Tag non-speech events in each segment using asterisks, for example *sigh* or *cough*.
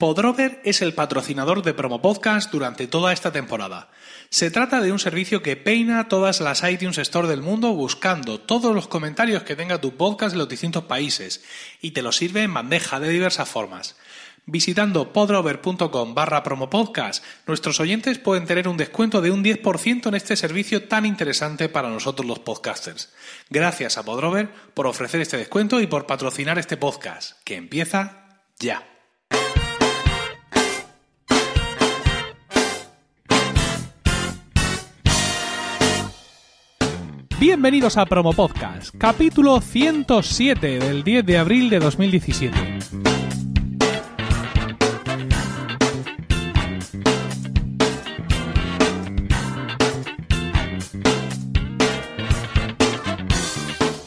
Podrover es el patrocinador de Promo Podcast durante toda esta temporada. Se trata de un servicio que peina todas las iTunes Store del mundo buscando todos los comentarios que tenga tu podcast en los distintos países y te lo sirve en bandeja de diversas formas. Visitando podrover.com barra promopodcast, nuestros oyentes pueden tener un descuento de un 10% en este servicio tan interesante para nosotros los podcasters. Gracias a Podrover por ofrecer este descuento y por patrocinar este podcast, que empieza ya. Bienvenidos a Promo Podcast, capítulo 107 del 10 de abril de 2017.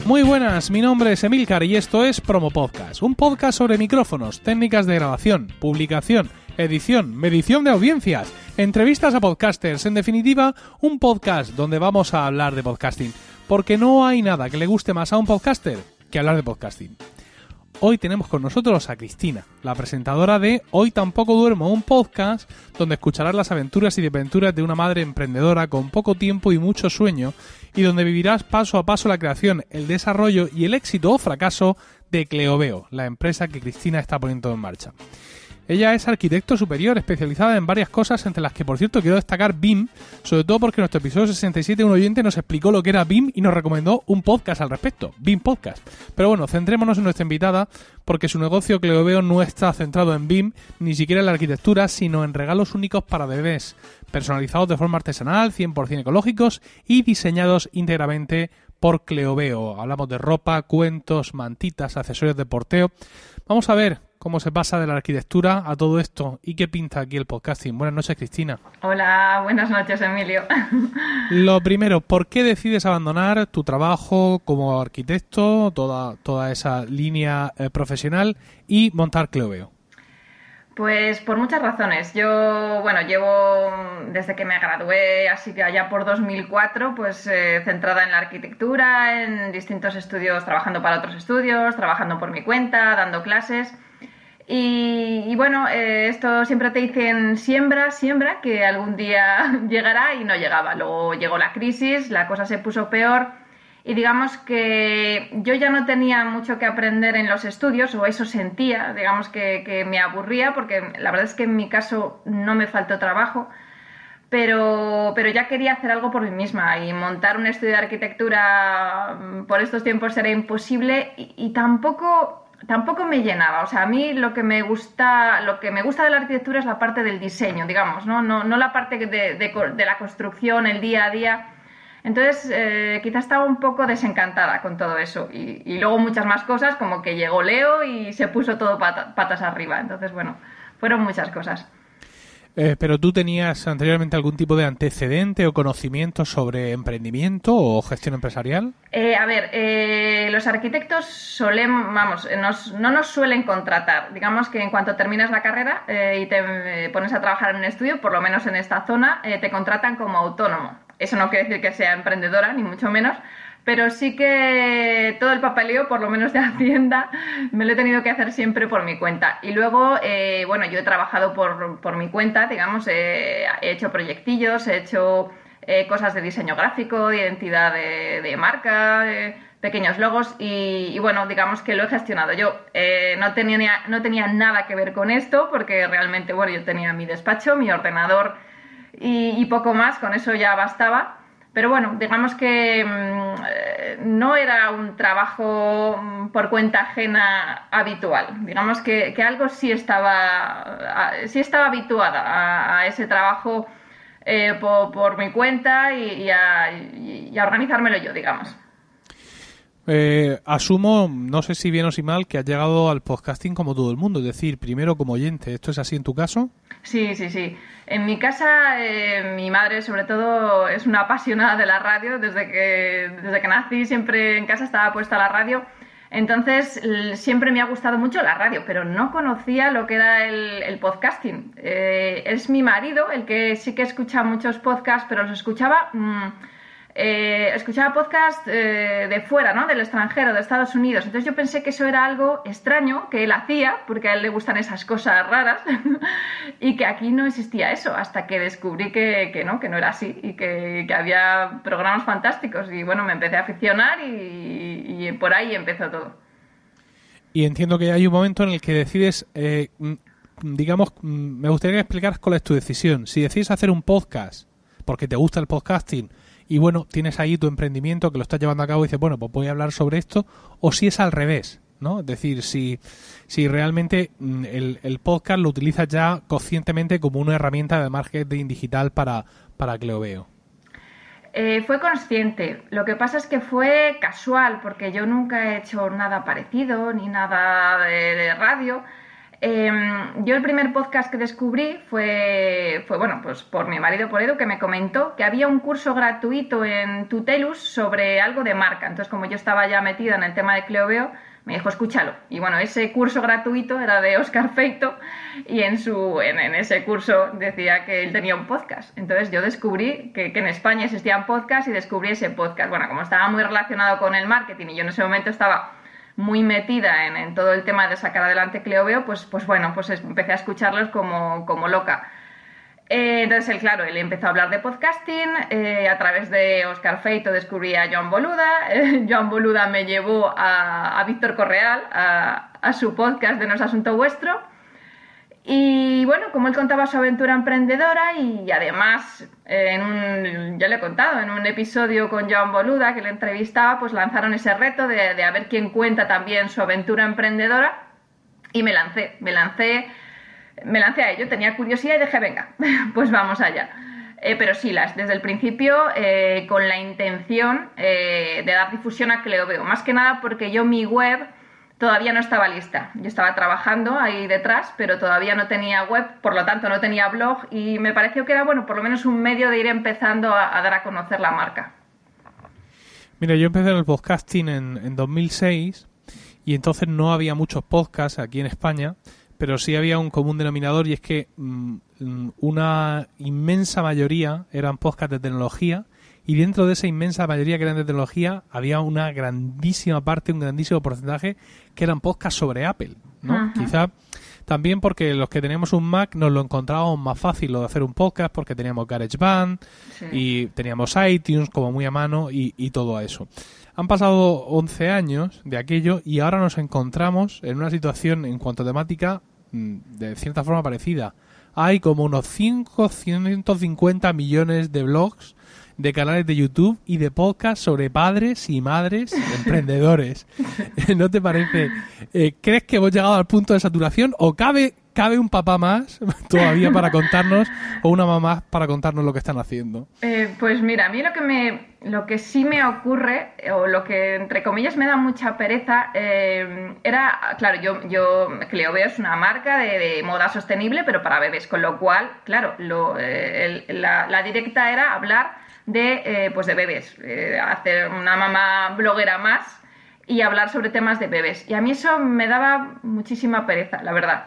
Muy buenas, mi nombre es Emilcar y esto es Promo Podcast, un podcast sobre micrófonos, técnicas de grabación, publicación, edición, medición de audiencias, entrevistas a podcasters, en definitiva, un podcast donde vamos a hablar de podcasting, porque no hay nada que le guste más a un podcaster que hablar de podcasting. Hoy tenemos con nosotros a Cristina, la presentadora de Hoy tampoco duermo, un podcast donde escucharás las aventuras y desventuras de una madre emprendedora con poco tiempo y mucho sueño y donde vivirás paso a paso la creación, el desarrollo y el éxito o fracaso de Cleoveo, la empresa que Cristina está poniendo en marcha. Ella es arquitecto superior, especializada en varias cosas, entre las que, por cierto, quiero destacar BIM, sobre todo porque en nuestro episodio 67 un oyente nos explicó lo que era BIM y nos recomendó un podcast al respecto, BIM Podcast. Pero bueno, centrémonos en nuestra invitada, porque su negocio, que no está centrado en BIM, ni siquiera en la arquitectura, sino en regalos únicos para bebés, personalizados de forma artesanal, 100% ecológicos y diseñados íntegramente por Cleoveo. Hablamos de ropa, cuentos, mantitas, accesorios de porteo. Vamos a ver cómo se pasa de la arquitectura a todo esto y qué pinta aquí el podcasting. Buenas noches, Cristina. Hola, buenas noches, Emilio. *laughs* Lo primero, ¿por qué decides abandonar tu trabajo como arquitecto, toda, toda esa línea eh, profesional y montar Cleoveo? Pues por muchas razones. Yo, bueno, llevo desde que me gradué, así que allá por 2004, pues eh, centrada en la arquitectura, en distintos estudios, trabajando para otros estudios, trabajando por mi cuenta, dando clases. Y, bueno, eh, esto siempre te dicen siembra, siembra, que algún día *laughs* llegará y no llegaba. Luego llegó la crisis, la cosa se puso peor y digamos que yo ya no tenía mucho que aprender en los estudios, o eso sentía, digamos que, me aburría, porque la verdad es que en mi caso no me faltó trabajo. Pero, pero, ya quería hacer algo por mí misma y montar un estudio de arquitectura mm, por estos tiempos era imposible y tampoco tampoco me llenaba. O sea, a mí lo que me gusta, lo que me gusta de la arquitectura es la parte del diseño, digamos, no, no, no la parte de, de, la construcción, el día a día. Entonces, eh, quizás estaba un poco desencantada con todo eso. Y, luego muchas más cosas, como que llegó Leo y se puso todo patas arriba. Entonces, bueno, fueron muchas cosas. Eh, ¿Pero tú tenías anteriormente algún tipo de antecedente o conocimiento sobre emprendimiento o gestión empresarial? Eh, a ver, eh, los arquitectos solemos, vamos, no nos suelen contratar. Digamos que en cuanto terminas la carrera y te pones a trabajar en un estudio, por lo menos en esta zona, te contratan como autónomo. Eso no quiere decir que sea emprendedora, ni mucho menos, pero sí que todo el papeleo, por lo menos de Hacienda, me lo he tenido que hacer siempre por mi cuenta. Y luego, eh, bueno, yo he trabajado por, por mi cuenta, digamos, he hecho proyectillos, he hecho eh, cosas de diseño gráfico, de identidad de, marca, pequeños logos y, bueno, digamos que lo he gestionado. Yo eh, no, tenía, no tenía nada que ver con esto porque realmente, bueno, yo tenía mi despacho, mi ordenador y poco más, con eso ya bastaba. Pero bueno, digamos que mm, eh, no era un trabajo mm, por cuenta ajena habitual. Digamos que, algo sí estaba, sí estaba habituada a, ese trabajo eh, por, mi cuenta y, a, organizármelo yo, digamos. Eh, asumo, no sé si bien o si mal, que has llegado al podcasting como todo el mundo, es decir, primero como oyente. ¿Esto es así en tu caso? Sí, sí, sí. En mi casa, eh, mi madre sobre todo es una apasionada de la radio. Desde que, desde que nací siempre en casa estaba puesta la radio. Entonces, siempre me ha gustado mucho la radio, pero no conocía lo que era el, podcasting. Eh, es mi marido el que sí que escucha muchos podcasts, pero los escuchaba... Mm, eh, escuchaba podcast eh, de fuera, ¿no? Del extranjero, de Estados Unidos. Entonces yo pensé que eso era algo extraño que él hacía, porque a él le gustan esas cosas raras, *laughs* y que aquí no existía eso, hasta que descubrí que, no, que no era así, y que, había programas fantásticos. Y bueno, me empecé a aficionar y, por ahí empezó todo. Y entiendo que hay un momento en el que decides, eh, mm, digamos, mm, me gustaría que explicaras cuál es tu decisión. Si decides hacer un podcast porque te gusta el podcasting, y bueno, tienes ahí tu emprendimiento que lo estás llevando a cabo y dices, bueno, pues voy a hablar sobre esto, o si es al revés, ¿no? Es decir, si, si realmente mm, el, podcast lo utilizas ya conscientemente como una herramienta de marketing digital para, para Cleoveo. Eh, fue consciente. Lo que pasa es que fue casual, porque yo nunca he hecho nada parecido, ni nada de radio. Em, yo el primer podcast que descubrí fue, fue, bueno, pues por mi marido, por Edu, que me comentó que había un curso gratuito en Tutelus sobre algo de marca. Entonces, como yo estaba ya metida en el tema de Cleoveo, me dijo, escúchalo. Y bueno, ese curso gratuito era de Oscar Feito y en, su, en, ese curso decía que él tenía un podcast. Entonces yo descubrí que, que en España existían podcasts y descubrí ese podcast. Bueno, como estaba muy relacionado con el marketing y yo en ese momento estaba muy metida en, todo el tema de sacar adelante Cleoveo, pues, pues bueno, pues empecé a escucharlos como, loca. Eh, entonces, él, claro, él empezó a hablar de podcasting, eh, a través de Oscar Feito descubrí a Joan Boluda, *laughs* Joan Boluda me llevó a, Víctor Correal, a, a, su podcast de No es Asunto Vuestro, y bueno, como él contaba su aventura emprendedora y además, en un, ya le he contado, en un episodio con Joan Boluda que le entrevistaba, pues lanzaron ese reto de, a ver quién cuenta también su aventura emprendedora y me lancé, me lancé, me lancé a ello, tenía curiosidad y dije, venga, *laughs* pues vamos allá. Eh, pero sí, las, desde el principio eh, con la intención eh, de dar difusión a que le veo, más que nada porque yo mi web todavía no estaba lista. Yo estaba trabajando ahí detrás, pero todavía no tenía web, por lo tanto no tenía blog y me pareció que era, bueno, por lo menos un medio de ir empezando a, dar a conocer la marca. Mira, yo empecé en el podcasting en, en 2006 y entonces no había muchos podcasts aquí en España, pero sí había un común denominador y es que mm, mm, una inmensa mayoría eran podcasts de tecnología y dentro de esa inmensa mayoría que eran de tecnología había una grandísima parte, un grandísimo porcentaje que eran podcasts sobre Apple, ¿no? Quizá también porque los que teníamos un Mac nos lo encontrábamos más fácil lo de hacer un podcast porque teníamos GarageBand y teníamos iTunes como muy a mano y, y todo eso. Han pasado 11 años de aquello y ahora nos encontramos en una situación en cuanto a temática mm, de cierta forma parecida. Hay como unos 550 millones de blogs de canales de YouTube y de podcast sobre padres y madres emprendedores. *laughs* ¿No te parece? Eh, ¿Crees que hemos llegado al punto de saturación o cabe cabe un papá más *laughs* todavía para contarnos o una mamá para contarnos lo que están haciendo? Eh, pues mira, a mí lo que me lo que sí me ocurre o lo que entre comillas me da mucha pereza eh, era claro yo yo Cleoveo es una marca de, moda sostenible pero para bebés con lo cual claro lo, la, la directa era hablar de, eh, pues de bebés, eh, hacer una mamá bloguera más y hablar sobre temas de bebés. Y a mí eso me daba muchísima pereza, la verdad.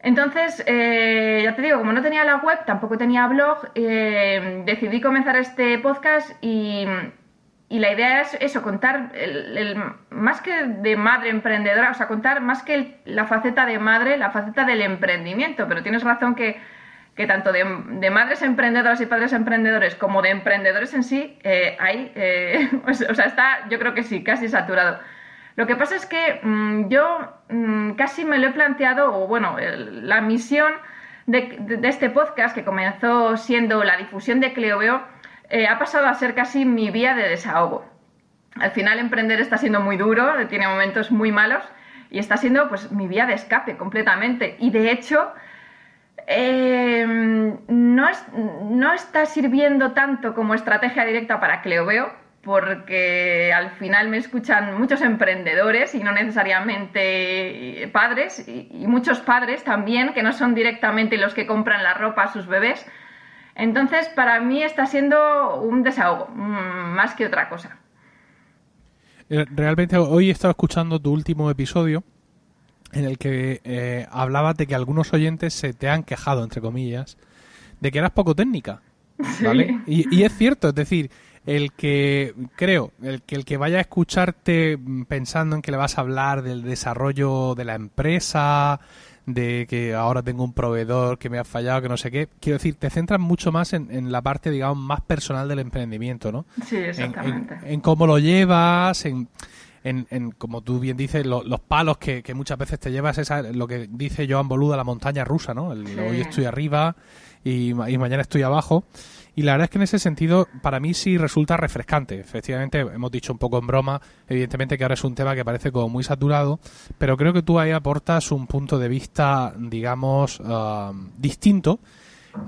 Entonces, eh, ya te digo, como no tenía la web, tampoco tenía blog, decidí comenzar este podcast y, la idea es eso, contar el, más que de madre emprendedora, o sea, contar más que la faceta de madre, la faceta del emprendimiento. Pero tienes razón que que tanto de, madres emprendedoras y padres emprendedores como de emprendedores en sí eh, hay, eh, *laughs* o sea, está yo creo que sí, casi saturado. Lo que pasa es que mm, yo mm, casi me lo he planteado, o bueno, la misión de, este podcast, que comenzó siendo la difusión de Cleoveo, eh, ha pasado a ser casi mi vía de desahogo. Al final emprender está siendo muy duro, tiene momentos muy malos y está siendo pues mi vía de escape completamente. Y de hecho, eh, no, no, está sirviendo tanto como estrategia directa para Cleoveo, porque al final me escuchan muchos emprendedores y no necesariamente padres, y, muchos padres también, que no son directamente los que compran la ropa a sus bebés. Entonces, para mí está siendo un desahogo, mm, más que otra cosa. Eh, realmente hoy he estado escuchando tu último episodio en el que eh, hablabas de que algunos oyentes se te han quejado, entre comillas, de que eras poco técnica. *laughs* ¿vale? Y, es cierto, es decir, el que creo, el que el que vaya a escucharte pensando en que le vas a hablar del desarrollo de la empresa, de que ahora tengo un proveedor que me ha fallado, que no sé qué. Quiero decir, te centras mucho más en, la parte, digamos, más personal del emprendimiento, ¿no? Sí, exactamente. En, cómo lo llevas, en, en, como tú bien dices, los palos que, muchas veces te llevas, esa, lo que dice Joan Boluda, la montaña rusa, ¿no? El, Hoy estoy arriba y, y mañana estoy abajo. Y la verdad es que en ese sentido, para mí sí resulta refrescante. Efectivamente, hemos dicho un poco en broma, evidentemente que ahora es un tema que parece como muy saturado, pero creo que tú ahí aportas un punto de vista, digamos, ah, distinto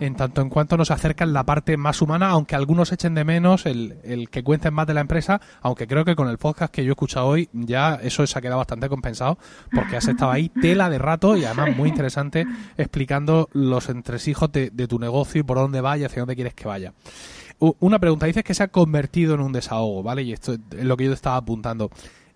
en tanto en cuanto nos acercan la parte más humana, aunque algunos echen de menos el, el, que cuenten más de la empresa, aunque creo que con el podcast que yo he escuchado hoy ya eso se ha quedado bastante compensado, porque has estado ahí tela de rato y además muy interesante explicando los entresijos de, de tu negocio y por dónde va y hacia dónde quieres que vaya. Una pregunta, dices que se ha convertido en un desahogo, ¿vale? Y esto es lo que yo estaba apuntando.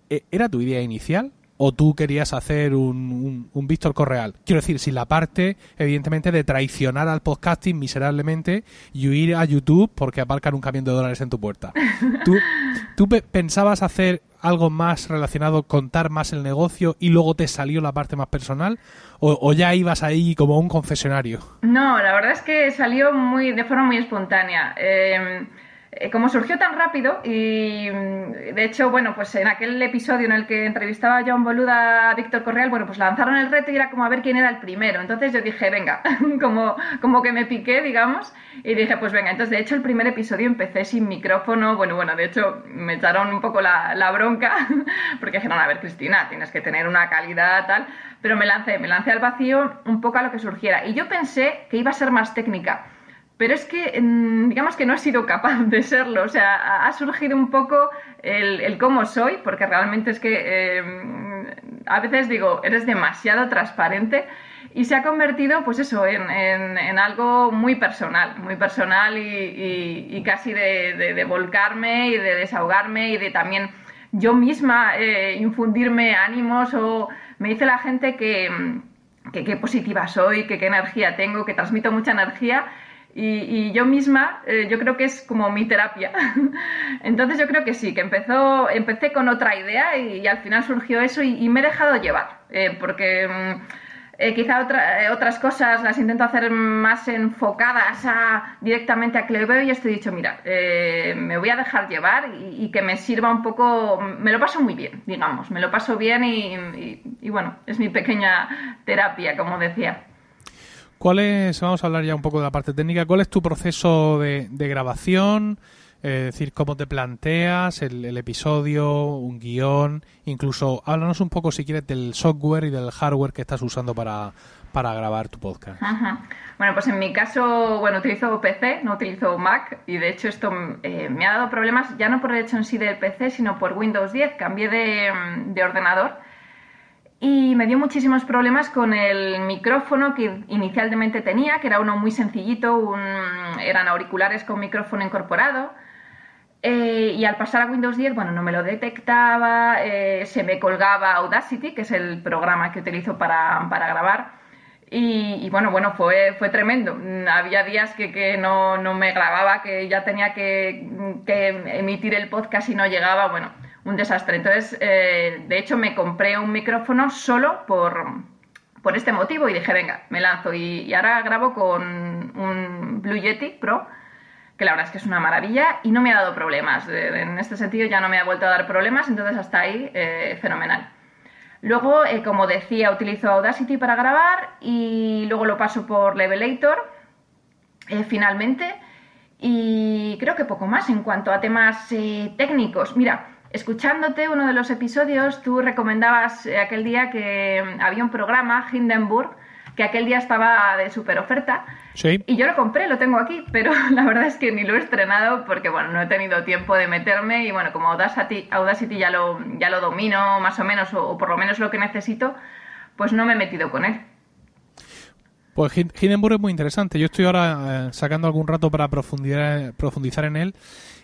¿E-, ¿Era tu idea inicial? O tú querías hacer un, un, Víctor Correal. Quiero decir, sin la parte, evidentemente, de traicionar al podcasting miserablemente y huir a YouTube porque aparcan un camión de dólares en tu puerta. *laughs* ¿Tú, tú pensabas hacer algo más relacionado, contar más el negocio y luego te salió la parte más personal? ¿O, o ya ibas ahí como un confesionario? No, la verdad es que salió muy de forma muy espontánea. Eh, como surgió tan rápido y mm, de hecho, bueno, pues en aquel episodio en el que entrevistaba a John Boluda a Víctor Correal, bueno, pues lanzaron el reto y era como a ver quién era el primero. Entonces yo dije, venga, *laughs* como, como que me piqué, digamos, y dije, pues venga, entonces de hecho el primer episodio empecé sin micrófono, bueno, bueno, de hecho me echaron un poco la, la bronca, *laughs* porque dijeron, a ver, Cristina, tienes que tener una calidad tal, pero me lancé, me lancé al vacío un poco a lo que surgiera. Y yo pensé que iba a ser más técnica pero es que digamos que no he sido capaz de serlo, o sea, ha surgido un poco el, cómo soy, porque realmente es que em, a veces digo, eres demasiado transparente y se ha convertido, pues eso, en, algo muy personal, muy personal y, casi de, volcarme y de desahogarme y de también yo misma eh, infundirme ánimos o me dice la gente que, que, positiva soy, que qué energía tengo, que transmito mucha energía y, yo misma, eh, yo creo que es como mi terapia. *laughs* Entonces yo creo que sí, que empezó, empecé con otra idea y, al final surgió eso y, me he dejado llevar, eh, porque mm, eh, quizá otras cosas las intento hacer más enfocadas a, directamente a que lo veo y estoy dicho, mira, me voy a dejar llevar y, que me sirva un poco, me lo paso muy bien, digamos, me lo paso bien y bueno, es mi pequeña terapia, como decía. ¿Cuál es, vamos a hablar ya un poco de la parte técnica, cuál es tu proceso de, grabación? es decir, cómo te planteas el, episodio, un guion, incluso háblanos un poco si quieres del software y del hardware que estás usando para, grabar tu podcast. Bueno, pues en mi caso, bueno, utilizo PC, no utilizo Mac y de hecho esto eh, me ha dado problemas ya no por el hecho en sí del PC, sino por Windows 10, cambié de ordenador y me dio muchísimos problemas con el micrófono que inicialmente tenía, que era uno muy sencillito, eran auriculares con micrófono incorporado. Eh, y al pasar a Windows 10, bueno, no me lo detectaba, eh, se me colgaba Audacity, que es el programa que utilizo para, grabar. Y, bueno, bueno, fue, fue tremendo. Había días que, no, me grababa, que ya tenía que, que emitir el podcast y no llegaba. Bueno, un desastre. Entonces, eh, de hecho, me compré un micrófono solo por, por este motivo y dije, venga, me lanzo. Y, ahora grabo con un Blue Yeti Pro, que la verdad es que es una maravilla y no me ha dado problemas. En este sentido ya no me ha vuelto a dar problemas, entonces hasta ahí, eh, fenomenal. Luego, eh, como decía, utilizo Audacity para grabar y luego lo paso por Levelator, finalmente. Y creo que poco más en cuanto a temas técnicos. Mira, Escuchándote uno de los episodios, tú recomendabas eh, aquel día que mm, había un programa, Hindenburg, que aquel día estaba de super oferta. Sí. Y yo lo compré, lo tengo aquí, pero *laughs* la verdad es que ni lo he estrenado porque, bueno, no he tenido tiempo de meterme y, bueno, como Audacity, Audacity ya, lo, ya lo domino más o menos, o, por lo menos lo que necesito, pues no me he metido con él. Pues Hindenburg es muy interesante. Yo estoy ahora eh, sacando algún rato para profundizar, profundizar en él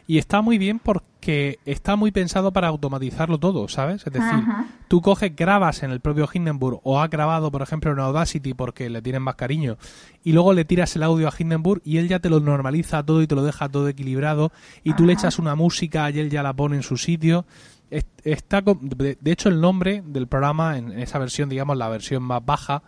y está muy bien porque está muy pensado para automatizarlo todo, ¿sabes? Es decir, tú coges, grabas en el propio Hindenburg o has grabado, por ejemplo, en Audacity porque le tienen más cariño y luego le tiras el audio a Hindenburg y él ya te lo normaliza todo y te lo deja todo equilibrado y tú le echas una música y él ya la pone en su sitio. Está, de hecho, el nombre del programa en esa versión, digamos, la versión más baja,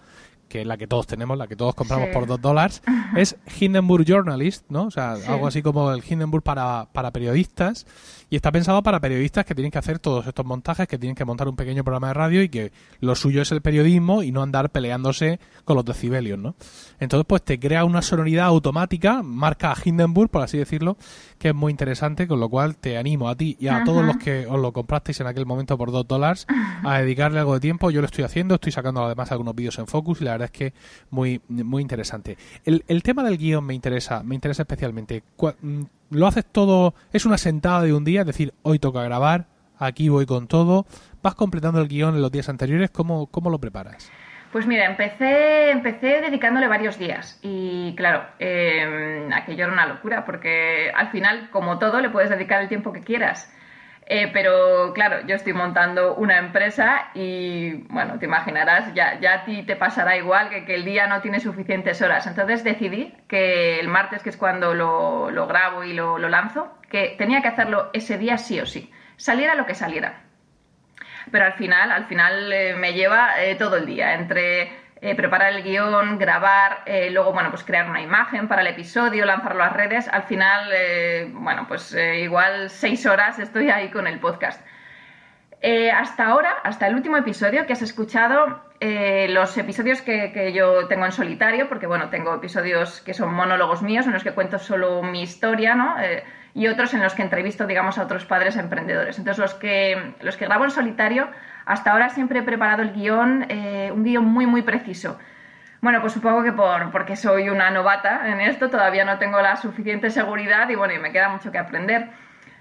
que es la que todos tenemos, la que todos compramos por dos dólares, es Hindenburg Journalist, ¿no? O sea, algo así como el Hindenburg para, para periodistas. Y está pensado para periodistas que tienen que hacer todos estos montajes, que tienen que montar un pequeño programa de radio y que lo suyo es el periodismo y no andar peleándose con los decibelios, ¿no? Entonces, pues te crea una sonoridad automática, marca Hindenburg, por así decirlo, que es muy interesante, con lo cual te animo a ti y a todos los que os lo comprasteis en aquel momento por dos dólares a dedicarle algo de tiempo. Yo lo estoy haciendo, estoy sacando además algunos vídeos en Focus y la verdad es que muy, muy interesante. El, el tema del guion me interesa, me interesa especialmente. Mm, ¿Lo haces todo, es una sentada de un día, es decir, hoy toca grabar, aquí voy con todo, vas completando el guion en los días anteriores, ¿cómo, cómo lo preparas? Pues mira, empecé, empecé dedicándole varios días y claro, eh, aquello era una locura porque al final, como todo, le puedes dedicar el tiempo que quieras. Eh, pero claro, yo estoy montando una empresa y bueno, te imaginarás, ya, ya a ti te pasará igual que, que el día no tiene suficientes horas. Entonces decidí que el martes, que es cuando lo, lo grabo y lo, lo lanzo, que tenía que hacerlo ese día sí o sí, saliera lo que saliera pero al final, al final eh, me lleva eh, todo el día, entre eh, preparar el guion, grabar, luego, bueno, pues crear una imagen para el episodio, lanzarlo a las redes, al final, bueno, pues igual seis horas estoy ahí con el podcast. Hasta ahora, hasta el último episodio que has escuchado, los episodios que, que, yo tengo en solitario, porque bueno, tengo episodios que son monólogos míos en los que cuento solo mi historia, ¿no? y otros en los que entrevisto, digamos, a otros padres emprendedores. Entonces, los que, los que grabo en solitario, hasta ahora siempre he preparado el guion, eh, un guion muy, muy preciso. Bueno, pues supongo que por, porque soy una novata en esto, todavía no tengo la suficiente seguridad y bueno, y me queda mucho que aprender.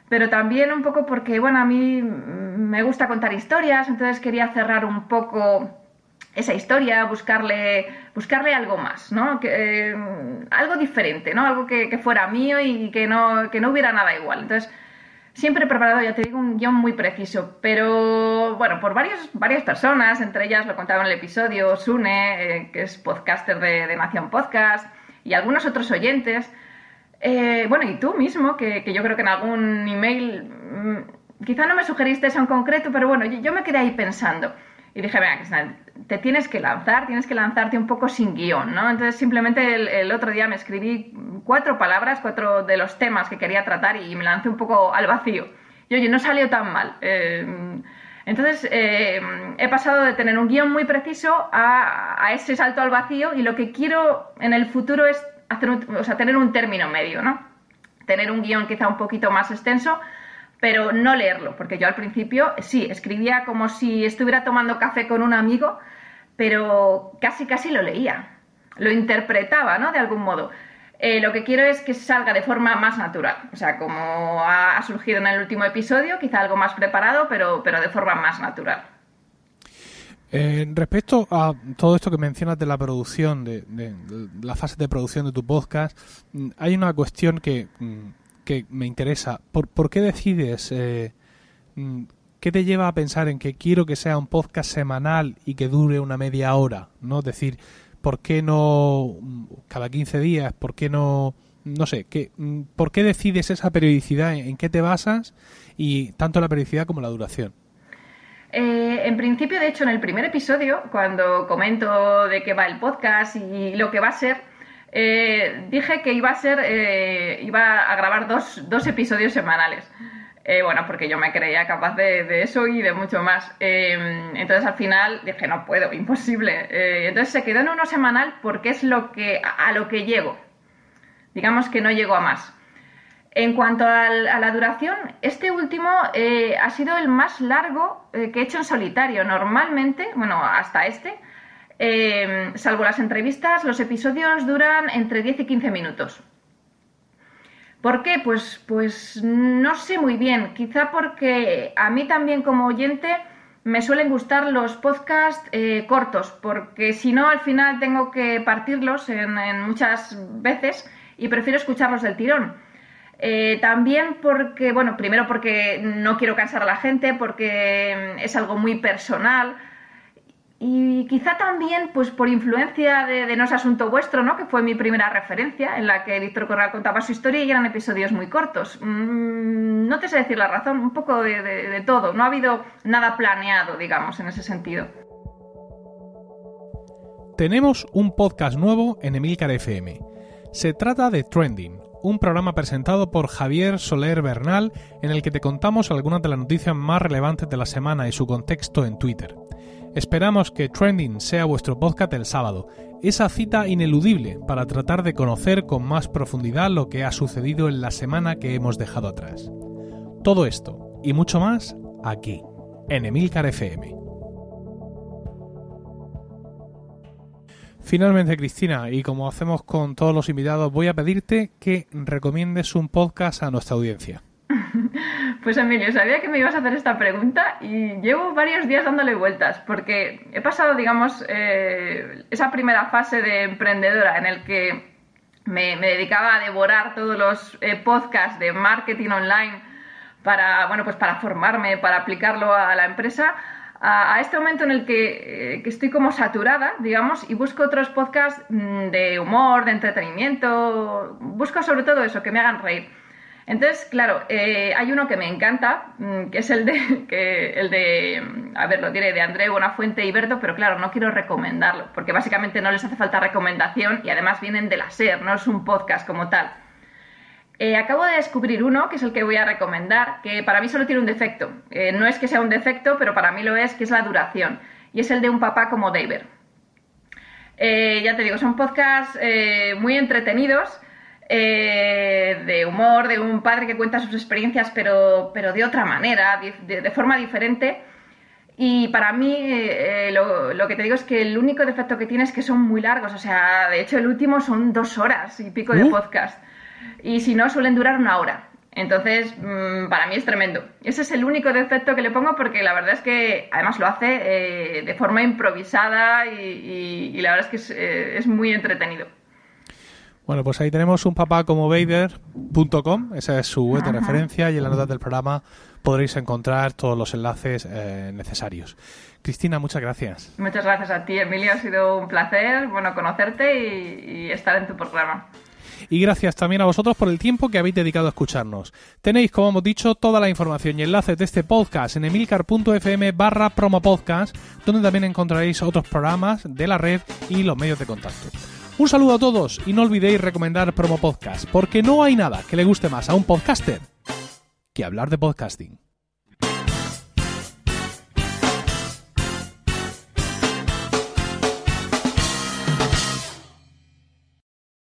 Pero también un poco porque, bueno, a mí me gusta contar historias, entonces quería cerrar un poco esa historia, buscarle, buscarle algo más, ¿no? Que, eh, algo diferente, ¿no? Algo que, fuera mío y que no, que no hubiera nada igual. Entonces, siempre he preparado, ya te digo, un guion muy preciso, pero bueno, por varias, varias personas, entre ellas lo contaba en el episodio, Sune, eh, que es podcaster de, Nación Podcast, y algunos otros oyentes, eh, bueno, y tú mismo, que, yo creo que en algún email, mm, quizá no me sugeriste eso en concreto, pero bueno, yo, yo me quedé ahí pensando. Y dije, venga, te tienes que lanzar, tienes que lanzarte un poco sin guion, ¿no? Entonces simplemente el, otro día me escribí cuatro palabras, cuatro de los temas que quería tratar y me lancé un poco al vacío. Y oye, no salió tan mal. Eh, entonces eh, he pasado de tener un guion muy preciso a, ese salto al vacío y lo que quiero en el futuro es hacer o sea, tener un término medio, ¿no? Tener un guion quizá un poquito más extenso, pero no leerlo, porque yo al principio sí, escribía como si estuviera tomando café con un amigo, pero casi casi lo leía, lo interpretaba, ¿no? De algún modo. Eh, lo que quiero es que salga de forma más natural, o sea, como ha, surgido en el último episodio, quizá algo más preparado, pero, pero de forma más natural. Eh, respecto a todo esto que mencionas de la producción, de, la fase de producción de tu podcast, mm, hay una cuestión que mm, que me interesa. ¿Por, por qué decides, eh, mm, qué te lleva a pensar en que quiero que sea un podcast semanal y que dure una media hora? ¿No? Es decir, ¿por qué no cada 15 días? ¿Por qué no, no sé, qué, ¿por qué decides esa periodicidad? ¿En qué te basas? Y tanto la periodicidad como la duración. Eh, en principio, de hecho, en el primer episodio, cuando comento de qué va el podcast y lo que va a ser, eh, dije que iba a ser, eh, iba a grabar dos, dos episodios semanales. Eh, bueno, porque yo me creía capaz de, eso y de mucho más. entonces al final dije, no puedo, *laughs* imposible. entonces se quedó en uno semanal porque es lo que, a, lo que llego. Digamos que no llego a más. En cuanto a la duración, este último ha sido el más largo que he hecho en solitario. Normalmente, bueno, hasta este, Em, salvo las entrevistas, los episodios duran entre 10 y 15 minutos. ¿Por qué? Pues, pues no sé muy bien. Quizá porque a mí también como oyente me suelen gustar los podcasts eh, cortos, porque si no, al final tengo que partirlos en, muchas veces y prefiero escucharlos del tirón. Eh, también porque, bueno, primero porque no quiero cansar a la gente, porque es algo muy personal. Y quizá también, pues por influencia de, No es Asunto Vuestro, ¿no? que fue mi primera referencia, en la que Víctor Corral contaba su historia y eran episodios muy cortos. Mm, no te sé decir la razón, un poco de, todo. No ha habido nada planeado, digamos, en ese sentido. Tenemos un podcast nuevo en Emilcar FM. Se trata de Trending, un programa presentado por Javier Soler Bernal en el que te contamos algunas de las noticias más relevantes de la semana y su contexto en Twitter. Esperamos que Trending sea vuestro podcast el sábado, esa cita ineludible para tratar de conocer con más profundidad lo que ha sucedido en la semana que hemos dejado atrás. Todo esto y mucho más aquí, en Emilcar FM. Finalmente, Cristina, y como hacemos con todos los invitados, voy a pedirte que recomiendes un podcast a nuestra audiencia. *laughs* Pues Emilio, sabía que me ibas a hacer esta pregunta y llevo varios días dándole vueltas porque he pasado, digamos, eh, esa primera fase de emprendedora en el que me, dedicaba a devorar todos los eh, podcasts de marketing online para, bueno, pues para formarme, para aplicarlo a la empresa, a, este momento en el que, eh, que, estoy como saturada, digamos, y busco otros podcasts mm, de humor, de entretenimiento, busco sobre todo eso, que me hagan reír. Entonces, claro, eh, hay uno que me encanta, mm, que es el de, *laughs* que, el de, a ver, lo diré, de André Buenafuente y Berto, pero claro, no quiero recomendarlo, porque básicamente no les hace falta recomendación y además vienen de la SER, no es un podcast como tal. Eh, acabo de descubrir uno, que es el que voy a recomendar, que para mí solo tiene un defecto. Eh, no es que sea un defecto, pero para mí lo es, que es la duración. Y es el de un papá como David. ya te digo, son podcasts muy entretenidos eh, de humor, de un padre que cuenta sus experiencias, pero, pero de otra manera, de, forma diferente. Y para mí, eh, lo, que te digo es que el único defecto que tiene es que son muy largos. O sea, de hecho, el último son dos horas y pico de podcast. Y si no, suelen durar una hora. Entonces, mm, para mí es tremendo. Ese es el único defecto que le pongo porque la verdad es que además lo hace eh, de forma improvisada y, la verdad es que es muy entretenido. Bueno, pues ahí tenemos un papá como Vader.com, esa es su web de referencia y en las notas del programa podréis encontrar todos los enlaces eh, necesarios. Cristina, muchas gracias. Muchas gracias a ti, Emilio. Ha sido un placer bueno, conocerte y, estar en tu programa. Y gracias también a vosotros por el tiempo que habéis dedicado a escucharnos. Tenéis, como hemos dicho, toda la información y enlaces de este podcast en emilcar.fm barra promopodcast, donde también encontraréis otros programas de la red y los medios de contacto. Un saludo a todos y no olvidéis recomendar Promo Podcast, porque no hay nada que le guste más a un podcaster que hablar de podcasting.